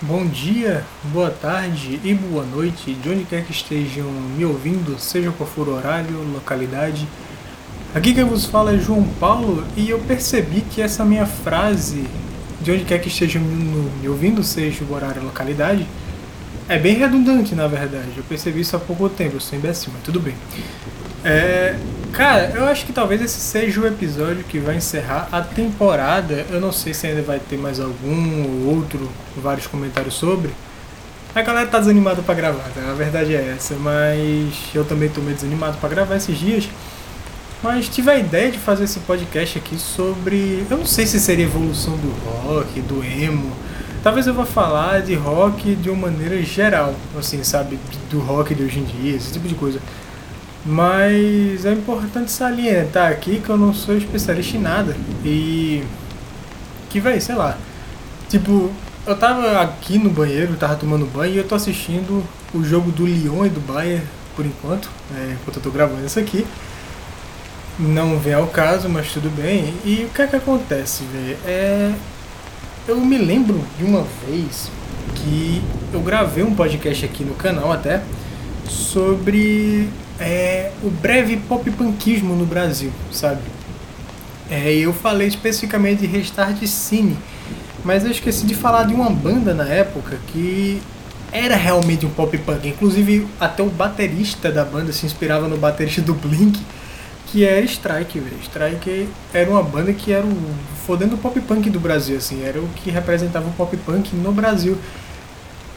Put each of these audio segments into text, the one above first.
Bom dia, boa tarde e boa noite, de onde quer que estejam me ouvindo, seja qual for o horário, localidade. Aqui quem vos fala é João Paulo e eu percebi que essa minha frase, de onde quer que estejam me ouvindo, seja o horário, localidade, é bem redundante na verdade. Eu percebi isso há pouco tempo, eu sou imbecil, mas tudo bem. É, cara, eu acho que talvez esse seja o episódio que vai encerrar a temporada. Eu não sei se ainda vai ter mais algum ou outro, vários comentários sobre. A galera tá desanimada para gravar, tá? a verdade é essa, mas eu também tô meio desanimado para gravar esses dias. Mas tive a ideia de fazer esse podcast aqui sobre. Eu não sei se seria evolução do rock, do emo. Talvez eu vá falar de rock de uma maneira geral, assim, sabe? Do rock de hoje em dia, esse tipo de coisa. Mas é importante salientar aqui que eu não sou especialista em nada. E. Que, véi, sei lá. Tipo, eu tava aqui no banheiro, tava tomando banho e eu tô assistindo o jogo do Lyon e do Bayern por enquanto, é, enquanto eu tô gravando isso aqui. Não vem ao caso, mas tudo bem. E o que é que acontece, velho? É. Eu me lembro de uma vez que eu gravei um podcast aqui no canal até sobre é, o breve pop punkismo no Brasil, sabe? É, eu falei especificamente de Restart Cine, mas eu esqueci de falar de uma banda na época que era realmente um pop punk. Inclusive, até o baterista da banda se inspirava no baterista do Blink, que era Strike. Strike era uma banda que era o fodendo pop punk do Brasil, assim, era o que representava o pop punk no Brasil.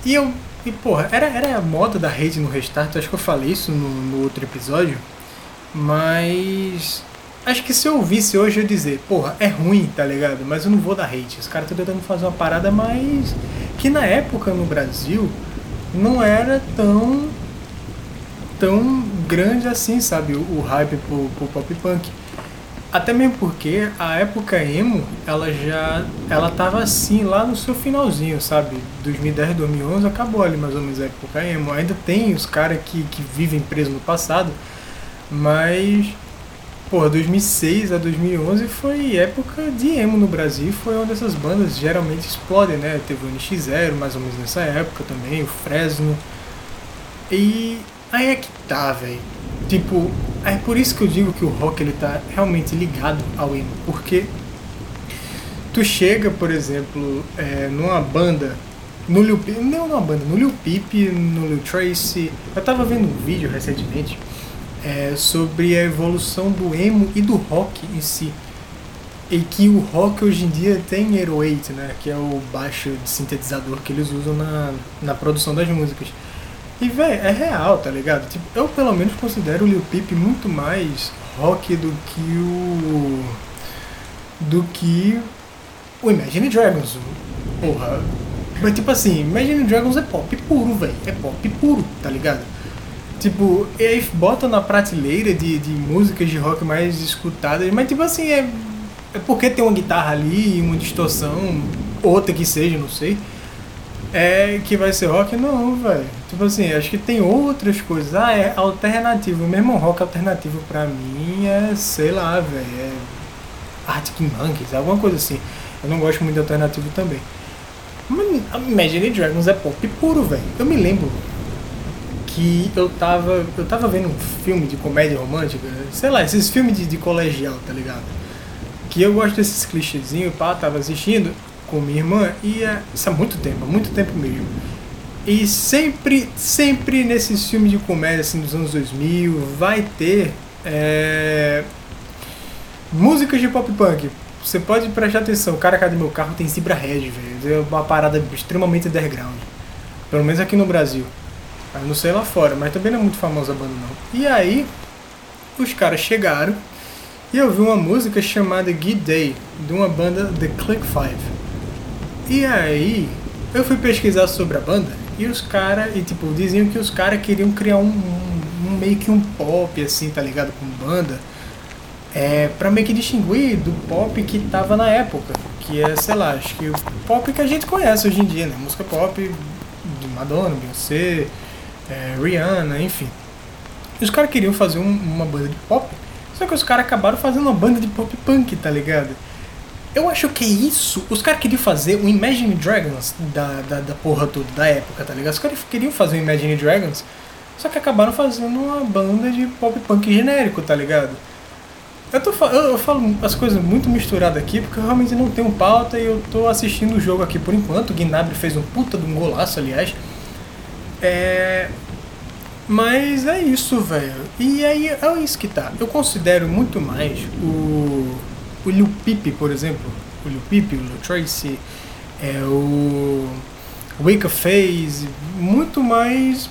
E eu e porra, era, era a moda da rede no Restart, acho que eu falei isso no, no outro episódio, mas acho que se eu ouvisse hoje eu dizer, porra, é ruim, tá ligado? Mas eu não vou dar hate. Os caras estão tentando fazer uma parada mais. que na época no Brasil não era tão. tão grande assim, sabe? O, o hype pro, pro pop punk. Até mesmo porque a época emo, ela já ela tava assim lá no seu finalzinho, sabe? 2010, 2011 acabou ali mais ou menos a época emo. Ainda tem os caras que, que vivem presos no passado, mas porra, 2006 a 2011 foi época de emo no Brasil, foi onde essas bandas geralmente explodem, né? Teve o NX0 mais ou menos nessa época também, o Fresno. E aí é que tá, velho Tipo, é por isso que eu digo que o rock ele tá realmente ligado ao emo, porque tu chega, por exemplo, é, numa banda, no Lil Peep, não numa banda, no Lil Peep, no Lil Tracy, eu tava vendo um vídeo recentemente é, sobre a evolução do emo e do rock em si. E que o rock hoje em dia tem 808, né? Que é o baixo de sintetizador que eles usam na, na produção das músicas. E, velho, é real, tá ligado? Tipo, eu pelo menos considero o Lil Peep muito mais rock do que o. do que o Imagine Dragons. Porra. Mas tipo assim, Imagine Dragons é pop puro, velho. É pop puro, tá ligado? Tipo, e aí bota na prateleira de, de músicas de rock mais escutadas, mas tipo assim, é, é porque tem uma guitarra ali, uma distorção, outra que seja, não sei é que vai ser rock? Não, velho. Tipo assim, acho que tem outras coisas. Ah, é alternativo. O mesmo rock alternativo pra mim é, sei lá, velho. É Arctic Monkeys, alguma coisa assim. Eu não gosto muito de alternativo também. Imagine Dragons é pop puro, velho. Eu me lembro que eu tava. Eu tava vendo um filme de comédia romântica, sei lá, esses filmes de, de colegial, tá ligado? Que eu gosto desses clichêzinhos, pá, tava assistindo com minha irmã e é, isso há muito tempo, há muito tempo mesmo. E sempre, sempre nesses filmes de comédia assim, dos anos 2000 vai ter é, músicas de pop punk. Você pode prestar atenção, cara cadê meu carro tem Zebra Red, velho. É uma parada extremamente underground. Pelo menos aqui no Brasil. Eu não sei lá fora, mas também não é muito famosa a banda não. E aí, os caras chegaram e eu vi uma música chamada Good Day, de uma banda The Click Five. E aí, eu fui pesquisar sobre a banda e os caras, e tipo, diziam que os caras queriam criar um, um, um, meio que um pop, assim, tá ligado? Com banda, é, pra meio que distinguir do pop que tava na época, que é, sei lá, acho que o pop que a gente conhece hoje em dia, né? Música pop de Madonna, Beyoncé, é, Rihanna, enfim. E os caras queriam fazer um, uma banda de pop, só que os caras acabaram fazendo uma banda de pop punk, tá ligado? Eu acho que isso. Os caras queriam fazer o Imagine Dragons da, da, da porra toda, da época, tá ligado? Os caras queriam fazer o Imagine Dragons, só que acabaram fazendo uma banda de pop punk genérico, tá ligado? Eu, tô, eu, eu falo as coisas muito misturadas aqui, porque eu realmente não tenho pauta e eu tô assistindo o jogo aqui por enquanto. O Gnabry fez um puta de um golaço, aliás. É... Mas é isso, velho. E aí é isso que tá. Eu considero muito mais o, o Lil Peep, por exemplo. O Lil Peep, o Lil Tracy, é o Wake of Phase, muito mais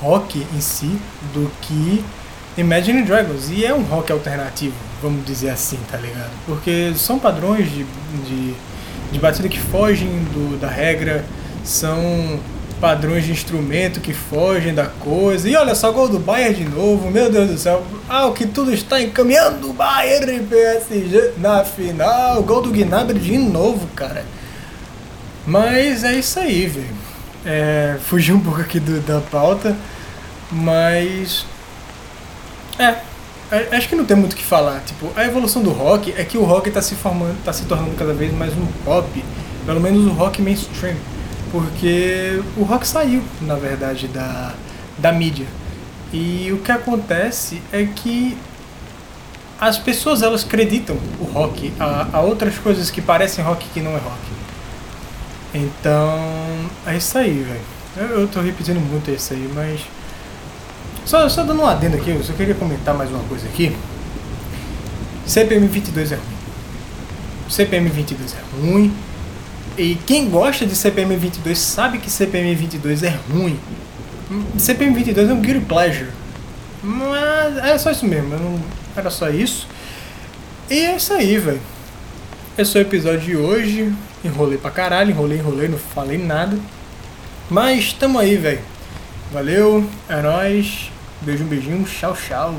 rock em si do que Imagine Dragons. E é um rock alternativo, vamos dizer assim, tá ligado? Porque são padrões de, de, de batida que fogem do, da regra, são padrões de instrumento que fogem da coisa. E olha só, gol do Bayern de novo, meu Deus do céu. Ah, o que tudo está encaminhando o Bayern PSG na final. Gol do Gnabry de novo, cara. Mas é isso aí, velho. É, fugi um pouco aqui do, da pauta, mas é, é, acho que não tem muito o que falar. Tipo, a evolução do rock é que o rock está se formando, está se tornando cada vez mais um pop, pelo menos o rock mainstream, porque o rock saiu, na verdade, da, da mídia. E o que acontece é que as pessoas elas acreditam o rock a, a outras coisas que parecem rock que não é rock. Então, é isso aí, velho. Eu, eu tô repetindo muito isso aí, mas só, só dando um adendo aqui, eu só queria comentar mais uma coisa aqui. CPM 22 é ruim. CPM 22 é ruim. E quem gosta de CPM 22 sabe que CPM 22 é ruim. CPM 22 é um guilty pleasure. Mas é só isso mesmo, não, era só isso. E é isso aí, velho. Esse é o episódio de hoje. Enrolei pra caralho, enrolei, enrolei, não falei nada. Mas tamo aí, velho. Valeu, é nóis. Beijo, beijinho, tchau, tchau.